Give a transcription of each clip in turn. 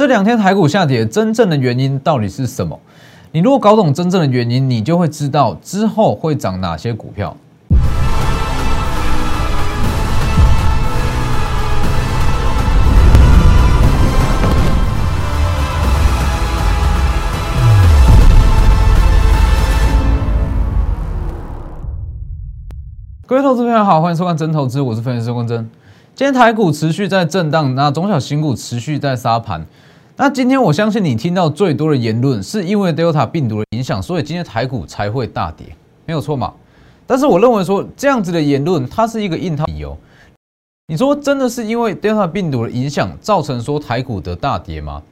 这两天台股下跌真正的原因到底是什么？你如果搞懂真正的原因，你就会知道之后会涨哪些股票。各位投资朋友好，欢迎收看真投资，我是分析师郭真。今天台股持续在震荡，那中小型股持续在杀盘。那今天我相信你听到最多的言论，是因为 Delta 病毒的影响，所以今天台股才会大跌，没有错嘛？但是我认为说这样子的言论，它是一个硬套理由。你说真的是因为 Delta 病毒的影响造成说台股的大跌吗？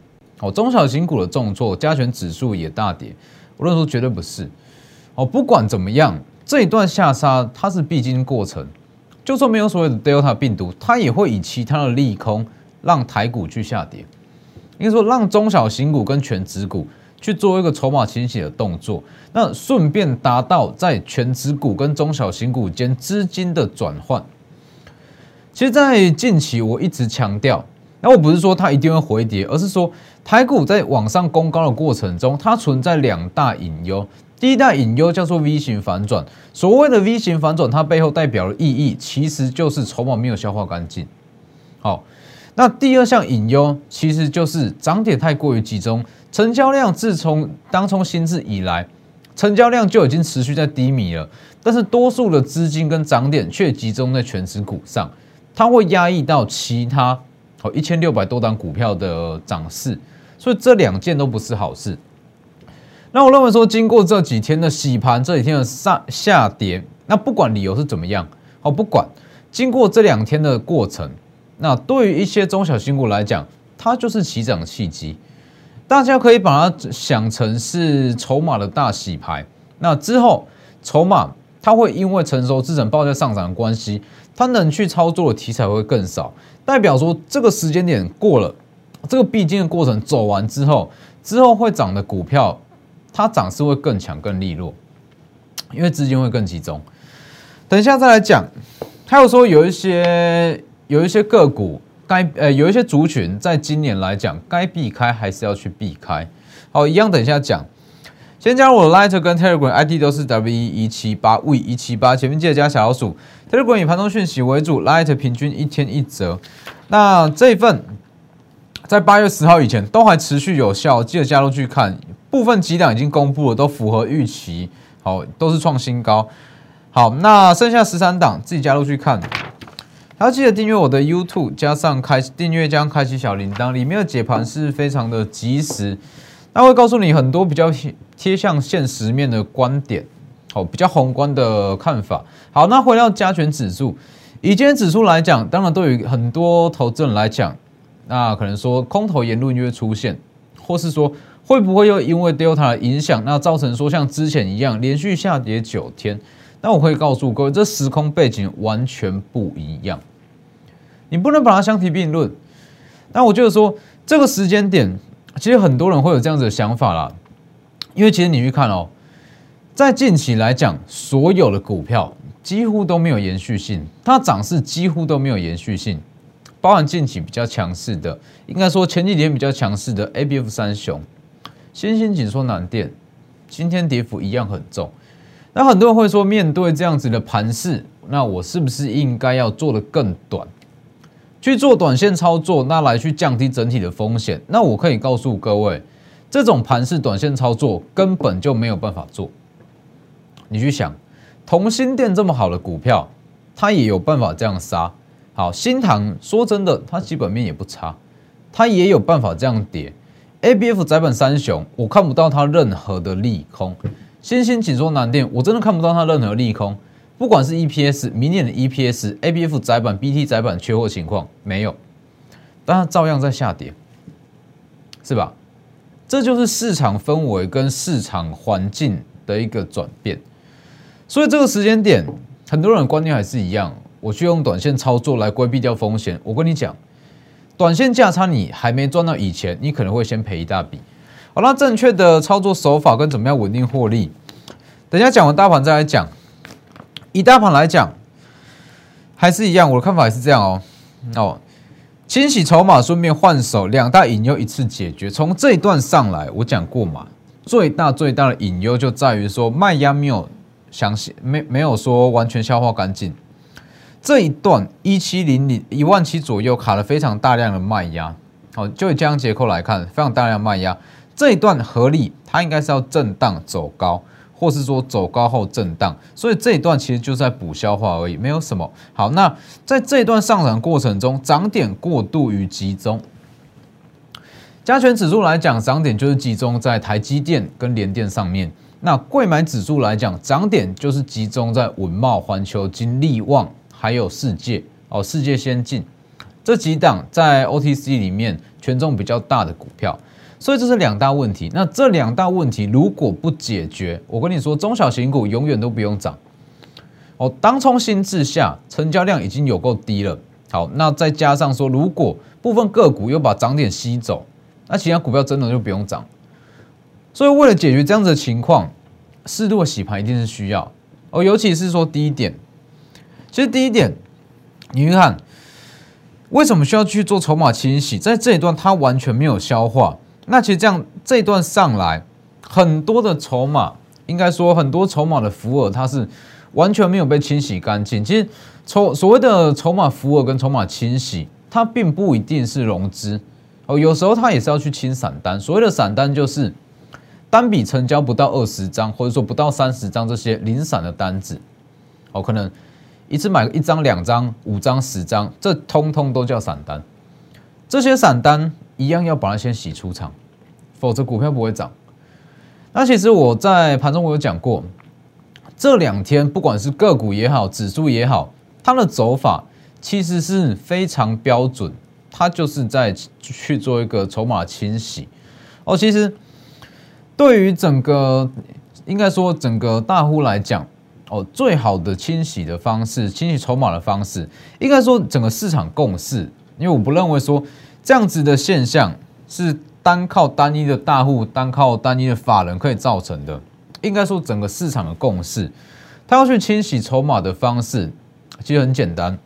哦，中小型股的重挫，加权指数也大跌，我认为说绝对不是。哦，不管怎么样。这一段下杀，它是必经过程。就算没有所谓的 Delta 病毒，它也会以其他的利空让台股去下跌。应该说，让中小型股跟全指股去做一个筹码清洗的动作，那顺便达到在全指股跟中小型股间资金的转换。其实，在近期我一直强调，那我不是说它一定会回跌，而是说台股在往上攻高的过程中，它存在两大隐忧。第一大隐忧叫做 V 型反转，所谓的 V 型反转，它背后代表的意义其实就是筹码没有消化干净。好，那第二项隐忧其实就是涨点太过于集中，成交量自从当冲新制以来，成交量就已经持续在低迷了，但是多数的资金跟涨点却集中在全指股上，它会压抑到其他好一千六百多档股票的涨势，所以这两件都不是好事。那我认为说，经过这几天的洗盘，这几天的上下跌，那不管理由是怎么样，好，不管经过这两天的过程，那对于一些中小新股来讲，它就是起涨契机。大家可以把它想成是筹码的大洗牌。那之后，筹码它会因为成熟资产报价上涨的关系，它能去操作的题材会更少，代表说这个时间点过了，这个必经的过程走完之后，之后会涨的股票。它涨势会更强、更利落，因为资金会更集中。等一下再来讲，还有说有一些有一些个股该呃有一些族群，在今年来讲该避开还是要去避开。好，一样等一下讲。先加入我的 Light 跟 Telegram ID 都是 W 一七八 V 一七八，前面记得加小老鼠。Telegram 以盘中讯息为主，Light 平均一天一折。那这一份在八月十号以前都还持续有效，记得加入去看。部分几档已经公布了，都符合预期，好，都是创新高。好，那剩下十三档自己加入去看，还要记得订阅我的 YouTube，加上开订阅加上开启小铃铛，里面的解盘是非常的及时，那会告诉你很多比较贴向现实面的观点，好，比较宏观的看法。好，那回到加权指数，以今天指数来讲，当然对于很多投资人来讲，那可能说空头言论就会出现，或是说。会不会又因为 Delta 的影响，那造成说像之前一样连续下跌九天？那我可以告诉各位，这时空背景完全不一样，你不能把它相提并论。那我觉得说这个时间点，其实很多人会有这样子的想法啦，因为其实你去看哦，在近期来讲，所有的股票几乎都没有延续性，它涨势几乎都没有延续性，包含近期比较强势的，应该说前几天比较强势的 A B F 三雄。新兴紧缩难电，今天跌幅一样很重。那很多人会说，面对这样子的盘势，那我是不是应该要做的更短，去做短线操作，那来去降低整体的风险？那我可以告诉各位，这种盘势短线操作根本就没有办法做。你去想，同心电这么好的股票，它也有办法这样杀。好，新塘说真的，它基本面也不差，它也有办法这样跌。A B F 窄板三雄，我看不到它任何的利空。新兴紧缩难电，我真的看不到它任何利空。不管是 E P S 明年的 E P S，A B F 窄板 B T 窄板缺货情况没有，但它照样在下跌，是吧？这就是市场氛围跟市场环境的一个转变。所以这个时间点，很多人的观念还是一样，我去用短线操作来规避掉风险。我跟你讲。短线价差你还没赚到以前，你可能会先赔一大笔。好，那正确的操作手法跟怎么样稳定获利，等下讲完大盘再来讲。以大盘来讲，还是一样，我的看法也是这样哦。哦，清洗筹码，顺便换手，两大隐忧一次解决。从这一段上来，我讲过嘛，最大最大的隐忧就在于说卖压没有详细，没没有说完全消化干净。这一段一七零零一万七左右卡了非常大量的卖压，好，就以这样结构来看，非常大量卖压。这一段合理，它应该是要震荡走高。或是说走高后震荡，所以这一段其实就在补消化而已，没有什么好。那在这一段上涨过程中，涨点过度与集中，加权指数来讲，涨点就是集中在台积电跟联电上面。那贵买指数来讲，涨点就是集中在稳茂、环球金、利旺还有世界哦，世界先进这几档在 OTC 里面权重比较大的股票。所以这是两大问题。那这两大问题如果不解决，我跟你说，中小型股永远都不用涨。哦，当冲心智下，成交量已经有够低了。好，那再加上说，如果部分个股又把涨点吸走，那其他股票真的就不用涨。所以为了解决这样子的情况，适度的洗盘一定是需要。哦，尤其是说第一点，其实第一点，你去看为什么需要去做筹码清洗，在这一段它完全没有消化。那其实这样这一段上来，很多的筹码，应该说很多筹码的浮额，它是完全没有被清洗干净。其实筹所谓的筹码浮额跟筹码清洗，它并不一定是融资哦，有时候它也是要去清散单。所谓的散单就是单笔成交不到二十张，或者说不到三十张这些零散的单子，哦，可能一次买一张、两张、五张、十张，这通通都叫散单。这些散单。一样要把它先洗出场，否则股票不会涨。那其实我在盘中我有讲过，这两天不管是个股也好，指数也好，它的走法其实是非常标准，它就是在去做一个筹码清洗。哦，其实对于整个应该说整个大户来讲，哦，最好的清洗的方式，清洗筹码的方式，应该说整个市场共识，因为我不认为说。这样子的现象是单靠单一的大户、单靠单一的法人可以造成的。应该说，整个市场的共识，他要去清洗筹码的方式，其实很简单，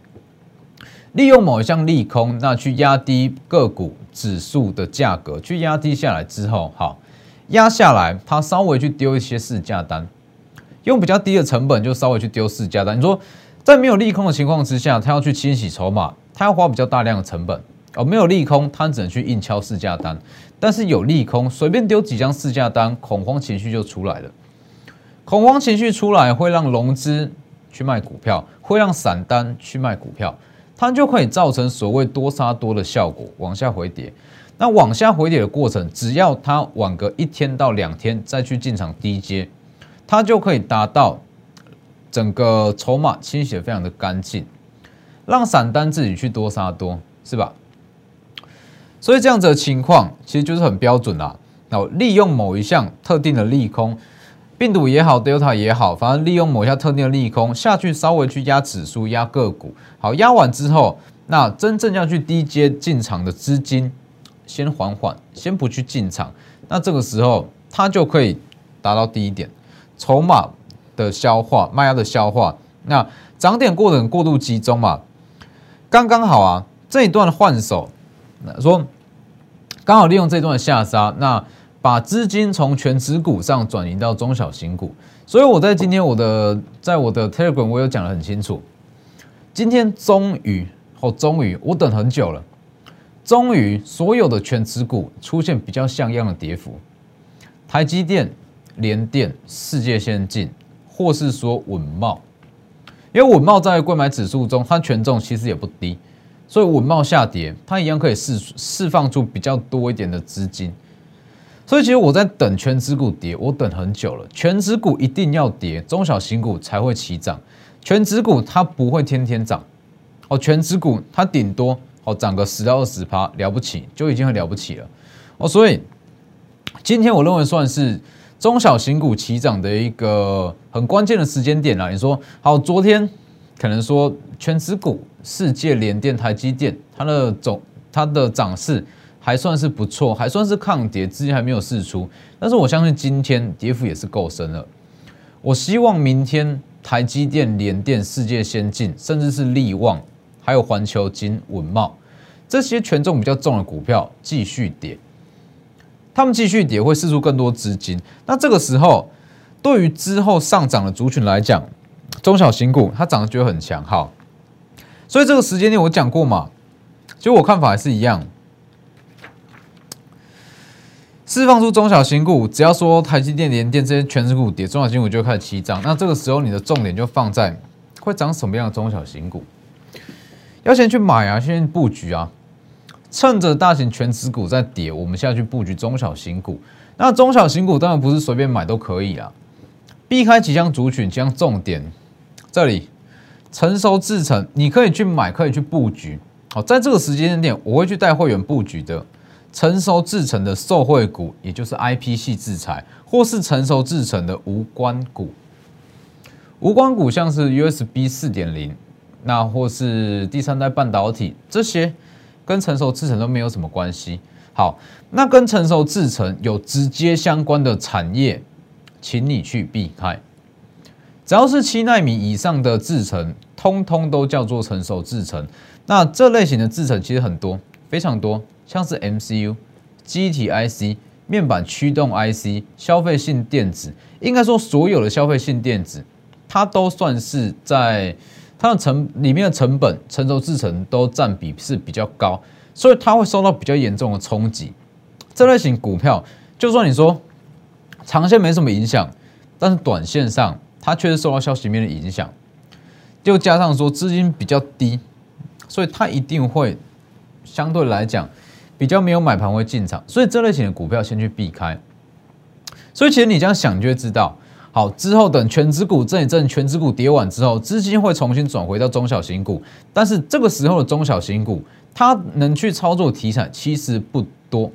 利用某一项利空，那去压低个股指数的价格，去压低下来之后，好压下来，他稍微去丢一些市价单，用比较低的成本就稍微去丢市价单。你说，在没有利空的情况之下，他要去清洗筹码，他要花比较大量的成本。哦，没有利空，他只能去硬敲市价单；但是有利空，随便丢几张市价单，恐慌情绪就出来了。恐慌情绪出来，会让融资去卖股票，会让散单去卖股票，它就可以造成所谓多杀多的效果，往下回跌。那往下回跌的过程，只要它晚个一天到两天再去进场低接，它就可以达到整个筹码清洗的非常的干净，让散单自己去多杀多，是吧？所以这样子的情况其实就是很标准啦。那利用某一项特定的利空，病毒也好，Delta 也好，反正利用某一项特定的利空下去，稍微去压指数、压个股。好，压完之后，那真正要去低阶进场的资金，先缓缓，先不去进场。那这个时候，它就可以达到第一点，筹码的消化、卖压的消化。那涨点过程过度集中嘛，刚刚好啊，这一段换手。那说刚好利用这段下杀，那把资金从全指股上转移到中小型股，所以我在今天我的在我的 Telegram 我有讲得很清楚，今天终于哦终于我等很久了，终于所有的全指股出现比较像样的跌幅，台积电、联电、世界先进，或是说稳茂，因为稳茂在贵买指数中它权重其实也不低。所以稳茂下跌，它一样可以释释放出比较多一点的资金。所以其实我在等全指股跌，我等很久了。全指股一定要跌，中小型股才会起涨。全指股它不会天天涨哦，全指股它顶多哦涨个十到二十趴，了不起就已经很了不起了哦。所以今天我认为算是中小型股起涨的一个很关键的时间点了。你说好，昨天可能说全指股。世界联电、台积电，它的总它的涨势还算是不错，还算是抗跌，资金还没有释出。但是我相信今天跌幅也是够深了。我希望明天台积电、联电、世界先进，甚至是力旺，还有环球金、稳茂这些权重比较重的股票继续跌，他们继续跌会释出更多资金。那这个时候，对于之后上涨的族群来讲，中小型股它涨得就很强，好。所以这个时间点我讲过嘛，其实我看法还是一样。释放出中小型股，只要说台积电、联电这些全值股跌，中小型股就开始起涨。那这个时候你的重点就放在会涨什么样的中小型股，要先去买啊，先布局啊。趁着大型全值股在跌，我们现在去布局中小型股。那中小型股当然不是随便买都可以啊，避开几项族群，几项重点。这里成熟制成，你可以去买，可以去布局。好，在这个时间点，我会去带会员布局的。成熟制成的受惠股，也就是 IP 系制裁，或是成熟制成的无关股。无关股像是 USB 四点零，那或是第三代半导体，这些跟成熟制成都没有什么关系。好，那跟成熟制成有直接相关的产业，请你去避开。只要是七纳米以上的制成，通通都叫做成熟制成。那这类型的制成其实很多，非常多。像是 MCU、机体 IC、面板驱动 IC、消费性电子，应该说所有的消费性电子，它都算是在它的成里面的成本、成熟制成都占比是比较高，所以它会受到比较严重的冲击。这类型股票，就算你说长线没什么影响，但是短线上它确实受到消息面的影响，就加上说资金比较低，所以它一定会相对来讲。比较没有买盘会进场，所以这类型的股票先去避开。所以其实你这样想就会知道，好之后等全指股震一震，全指股跌完之后，资金会重新转回到中小型股。但是这个时候的中小型股，它能去操作题材其实不多，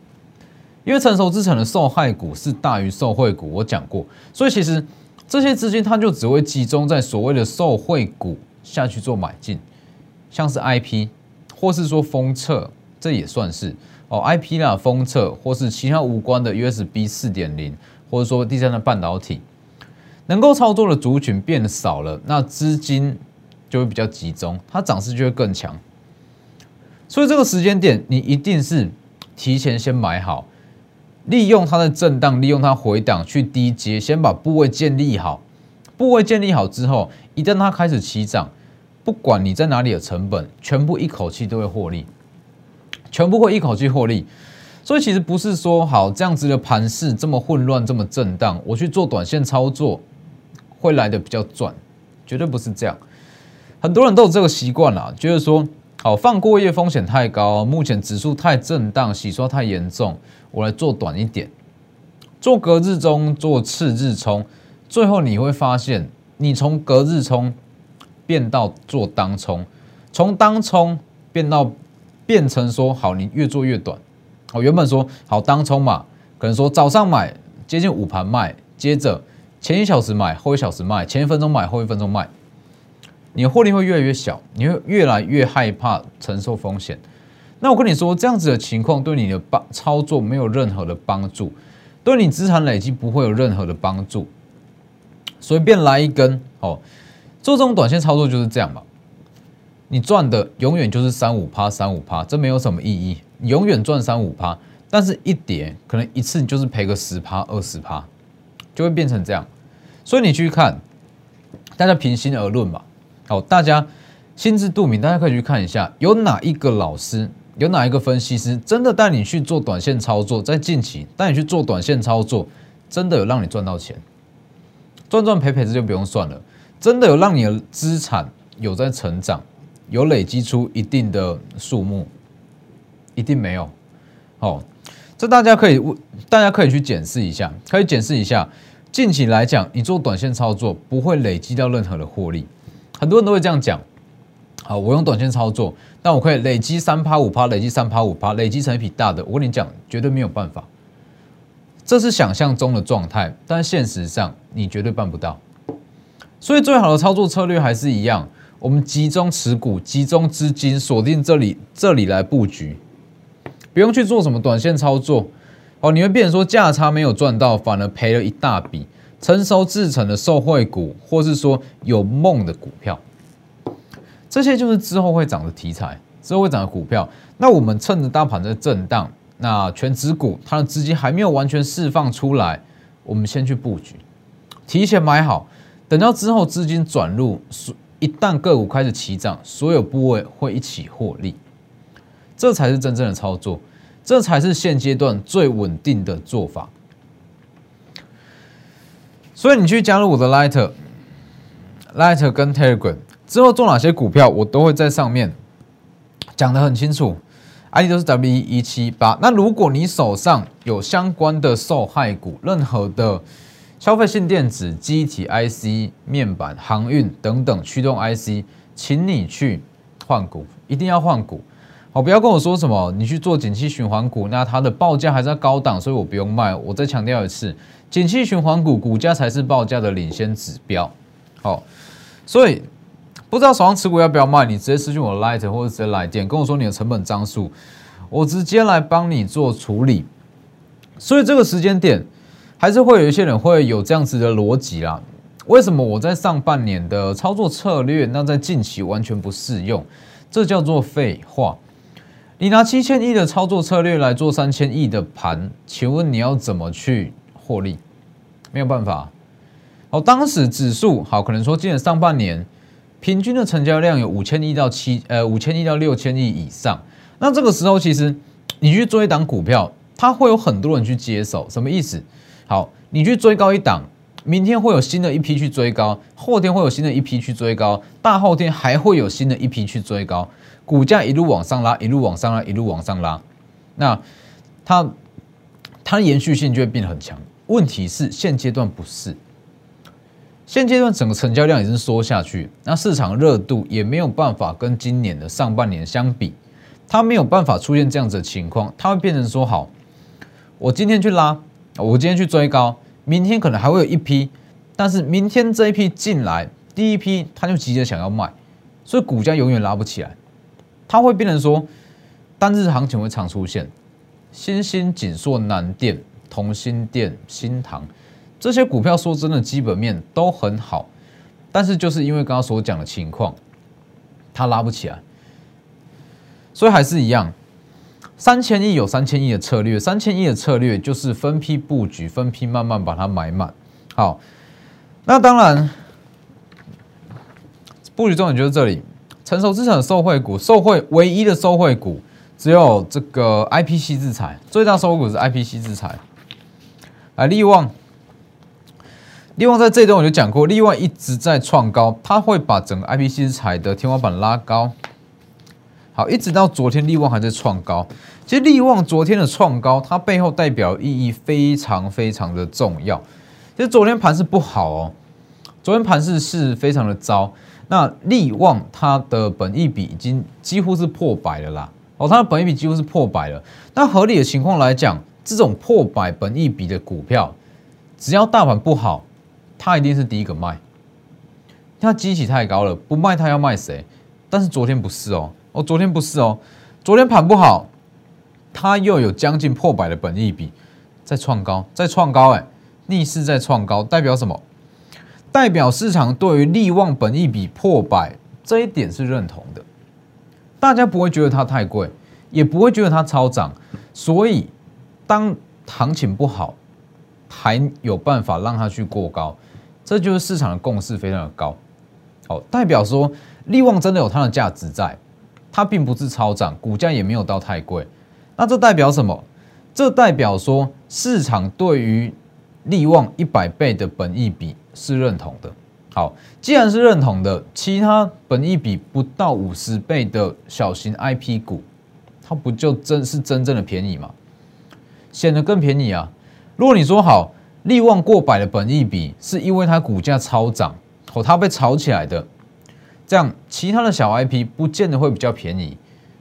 因为成熟之城的受害股是大于受惠股，我讲过。所以其实这些资金它就只会集中在所谓的受惠股下去做买进，像是 IP 或是说封测，这也算是。哦，IP 啦，封测或是其他无关的 USB 四点零，或者说第三代半导体，能够操作的族群变少了，那资金就会比较集中，它涨势就会更强。所以这个时间点，你一定是提前先买好，利用它的震荡，利用它回档去低接，先把部位建立好。部位建立好之后，一旦它开始起涨，不管你在哪里的成本，全部一口气都会获利。全部会一口气获利，所以其实不是说好这样子的盘势这么混乱、这么震荡，我去做短线操作会来的比较赚，绝对不是这样。很多人都有这个习惯啦，觉得说好放过夜风险太高，目前指数太震荡，洗刷太严重，我来做短一点，做隔日冲，做次日冲，最后你会发现，你从隔日冲变到做当冲，从当冲变到。变成说好，你越做越短。哦，原本说好当冲嘛，可能说早上买接近午盘卖，接着前一小时买，后一小时卖，前一分钟买，后一分钟卖，你的获利会越来越小，你会越来越害怕承受风险。那我跟你说，这样子的情况对你的帮操作没有任何的帮助，对你资产累积不会有任何的帮助。随便来一根，哦，做这种短线操作就是这样嘛。你赚的永远就是三五趴，三五趴，这没有什么意义。你永远赚三五趴，但是一跌可能一次你就是赔个十趴、二十趴，就会变成这样。所以你去看，大家平心而论吧。好，大家心知肚明，大家可以去看一下，有哪一个老师，有哪一个分析师，真的带你去做短线操作，在近期带你去做短线操作，真的有让你赚到钱，赚赚赔赔这就不用算了。真的有让你的资产有在成长。有累积出一定的数目，一定没有。好，这大家可以，大家可以去检视一下，可以检视一下。近期来讲，你做短线操作不会累积到任何的获利。很多人都会这样讲。好，我用短线操作，但我可以累积三趴五趴，累积三趴五趴，累积成一笔大的。我跟你讲，绝对没有办法。这是想象中的状态，但现实上你绝对办不到。所以，最好的操作策略还是一样。我们集中持股，集中资金，锁定这里，这里来布局，不用去做什么短线操作。哦，你会变成说价差没有赚到，反而赔了一大笔。成熟制成的受惠股，或是说有梦的股票，这些就是之后会涨的题材，之后会涨的股票。那我们趁着大盘在震荡，那全指股它的资金还没有完全释放出来，我们先去布局，提前买好，等到之后资金转入，一旦个股开始起涨，所有部位会一起获利，这才是真正的操作，这才是现阶段最稳定的做法。所以你去加入我的 Lighter、Lighter 跟 Telegram 之后做哪些股票，我都会在上面讲的很清楚，ID 都是 W 一七八。那如果你手上有相关的受害股，任何的消费性电子、机体 IC、面板、航运等等驱动 IC，请你去换股，一定要换股。好，不要跟我说什么你去做景气循环股，那它的报价还在高档，所以我不用卖。我再强调一次。景气循环股股价才是报价的领先指标，好，所以不知道手上持股要不要卖，你直接私信我 Light 或者直接来电跟我说你的成本张数，我直接来帮你做处理。所以这个时间点还是会有一些人会有这样子的逻辑啦。为什么我在上半年的操作策略，那在近期完全不适用？这叫做废话。你拿七千亿的操作策略来做三千亿的盘，请问你要怎么去？获利没有办法。好，当时指数好，可能说今年上半年平均的成交量有五千亿到七呃五千亿到六千亿以上。那这个时候其实你去追一档股票，它会有很多人去接手，什么意思？好，你去追高一档，明天会有新的一批去追高，后天会有新的一批去追高，大后天还会有新的一批去追高，股价一路往上拉，一路往上拉，一路往上拉。那它它延续性就会变得很强。问题是现阶段不是，现阶段整个成交量已经缩下去，那市场热度也没有办法跟今年的上半年相比，它没有办法出现这样子的情况，它会变成说好，我今天去拉，我今天去追高，明天可能还会有一批，但是明天这一批进来，第一批他就急着想要卖，所以股价永远拉不起来，它会变成说单日行情会常出现，新兴、锦硕、南电。同心电、新唐这些股票，说真的，基本面都很好，但是就是因为刚刚所讲的情况，它拉不起来，所以还是一样，三千亿有三千亿的策略，三千亿的策略就是分批布局，分批慢慢把它买满。好，那当然，布局重点就是这里，成熟资产的受惠股，受惠唯一的受惠股只有这个 IPC 制裁，最大受惠股是 IPC 制裁。啊，利旺，利旺在这段我就讲过，利旺一直在创高，它会把整个 IPC 制裁的天花板拉高。好，一直到昨天，利旺还在创高。其实利旺昨天的创高，它背后代表意义非常非常的重要。其实昨天盘是不好哦，昨天盘势是非常的糟。那利旺它的本益比已经几乎是破百了啦，哦，它的本益比几乎是破百了。那合理的情况来讲。这种破百本益比的股票，只要大盘不好，它一定是第一个卖。它基期太高了，不卖它要卖谁？但是昨天不是哦，哦，昨天不是哦，昨天盘不好，它又有将近破百的本益比在创高，在创高，哎，逆势在创高，代表什么？代表市场对于利旺本一比破百这一点是认同的，大家不会觉得它太贵，也不会觉得它超涨，所以。当行情不好，还有办法让它去过高，这就是市场的共识非常的高。好，代表说利旺真的有它的价值在，它并不是超涨，股价也没有到太贵。那这代表什么？这代表说市场对于利旺一百倍的本益比是认同的。好，既然是认同的，其他本益比不到五十倍的小型 IP 股，它不就真是真正的便宜吗？显得更便宜啊！如果你说好利旺过百的本益比，是因为它股价超涨哦，它被炒起来的，这样其他的小 IP 不见得会比较便宜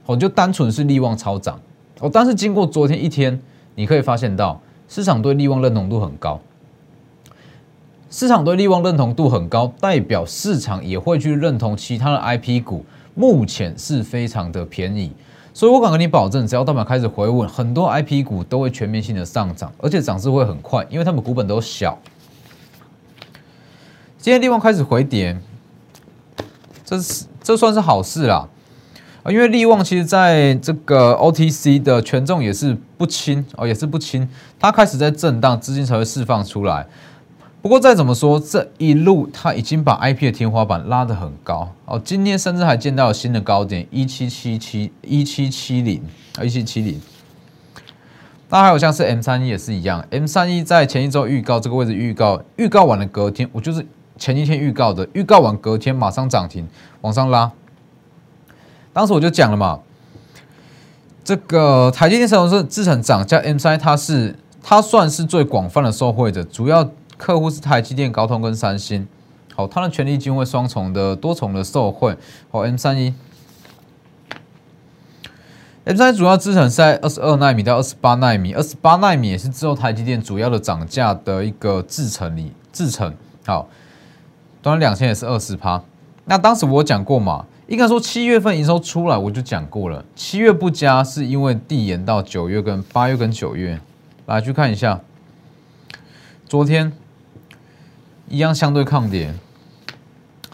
哦，就单纯是利旺超涨哦。但是经过昨天一天，你可以发现到市场对利旺认同度很高，市场对利旺认同度很高，代表市场也会去认同其他的 IP 股，目前是非常的便宜。所以我敢跟你保证，只要大盘开始回稳，很多 I P 股都会全面性的上涨，而且涨势会很快，因为他们股本都小。今天利旺开始回跌，这是这算是好事啦。因为利旺其实在这个 OTC 的权重也是不轻哦，也是不轻，它开始在震荡，资金才会释放出来。不过再怎么说，这一路它已经把 IP 的天花板拉得很高哦，今天甚至还见到新的高点一七七七一七七零啊一七七零。那还有像是 M 三一也是一样，M 三一在前一周预告这个位置预告，预告完了隔天，我就是前一天预告的，预告完隔天马上涨停往上拉。当时我就讲了嘛，这个台积电成是制成涨价，M 三它是它算是最广泛的受惠者，主要客户是台积电、高通跟三星，好，它的权利金会双重的多重的受惠，好 M 三一。M 三主要制程是在二十二纳米到二十八纳米，二十八纳米也是之后台积电主要的涨价的一个制程里制程。好，短短两千也是二十趴。那当时我讲过嘛，应该说七月份营收出来我就讲过了，七月不佳是因为递延到九月跟八月跟九月。来去看一下，昨天一样相对抗跌，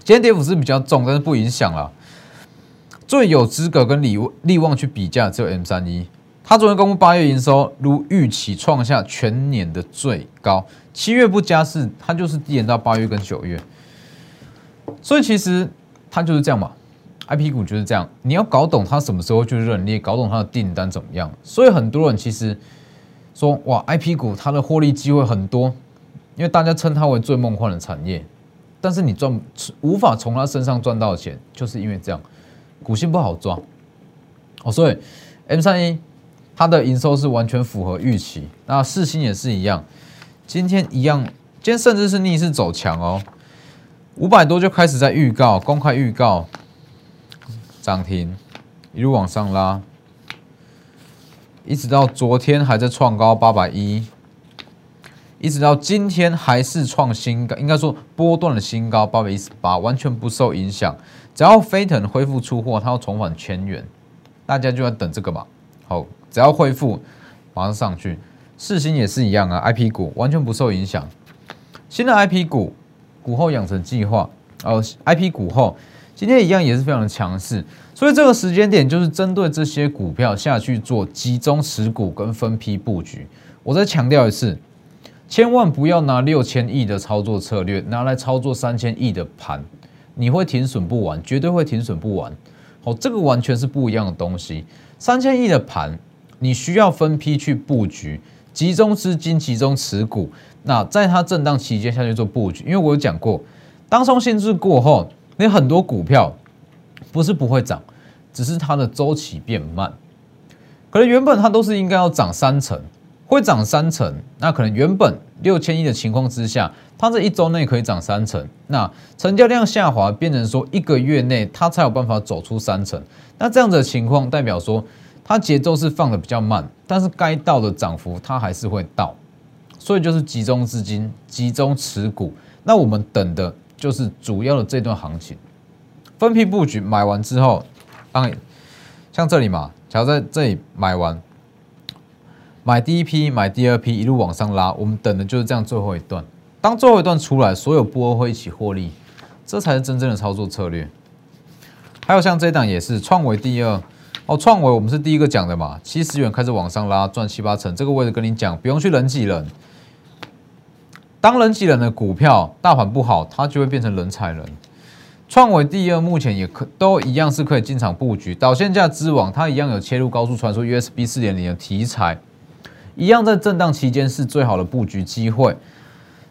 今天跌幅是比较重，但是不影响了。最有资格跟利利旺去比价只有 M 三一，它昨天公布八月营收如预期创下全年的最高，七月不加是它就是递延到八月跟九月，所以其实它就是这样嘛，IP 股就是这样，你要搞懂它什么时候去认，你也搞懂它的订单怎么样，所以很多人其实说哇，IP 股它的获利机会很多，因为大家称它为最梦幻的产业，但是你赚无法从它身上赚到钱，就是因为这样。股性不好抓哦，所以 M 三一它的营收是完全符合预期。那四星也是一样，今天一样，今天甚至是逆势走强哦，五百多就开始在预告，公开预告涨停，一路往上拉，一直到昨天还在创高八百一，一直到今天还是创新高，应该说波段的新高八百一十八，完全不受影响。只要飞腾恢复出货，它要重返千元，大家就要等这个嘛。好，只要恢复，马上上去。四星也是一样啊，IP 股完全不受影响。新的 IP 股股后养成计划，哦，IP 股后今天一样也是非常的强势，所以这个时间点就是针对这些股票下去做集中持股跟分批布局。我再强调一次，千万不要拿六千亿的操作策略拿来操作三千亿的盘。你会停损不完，绝对会停损不完。好，这个完全是不一样的东西。三千亿的盘，你需要分批去布局，集中资金，集中持股。那在它震荡期间下去做布局，因为我有讲过，当冲限制过后，你很多股票不是不会涨，只是它的周期变慢。可能原本它都是应该要涨三成。会涨三成，那可能原本六千亿的情况之下，它这一周内可以涨三成，那成交量下滑变成说一个月内它才有办法走出三成，那这样子的情况代表说它节奏是放的比较慢，但是该到的涨幅它还是会到，所以就是集中资金、集中持股，那我们等的就是主要的这段行情，分批布局买完之后，当像这里嘛，要在这里买完。买第一批，买第二批，一路往上拉，我们等的就是这样最后一段。当最后一段出来，所有波会一起获利，这才是真正的操作策略。还有像这档也是创维第二哦，创维我们是第一个讲的嘛，七十元开始往上拉，赚七八成。这个位置跟你讲，不用去人挤人。当人挤人的股票大盘不好，它就会变成人踩人。创维第二目前也可都一样是可以进场布局，导线架之王它一样有切入高速传输 USB 四点零的题材。一样在震荡期间是最好的布局机会，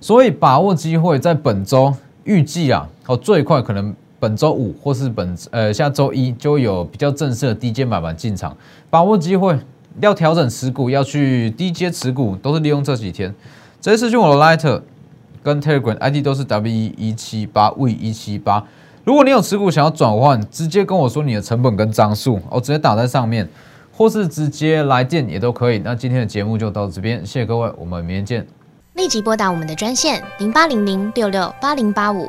所以把握机会，在本周预计啊，哦最快可能本周五或是本呃下周一就有比较正式的低阶买盘进场，把握机会要调整持股，要去低阶持股，都是利用这几天。直接私讯我的 Lighter 跟 Telegram ID 都是 W E 一七八 V 一七八，如果你有持股想要转换，直接跟我说你的成本跟张数，我直接打在上面。或是直接来电也都可以。那今天的节目就到这边，谢谢各位，我们明天见。立即拨打我们的专线零八零零六六八零八五。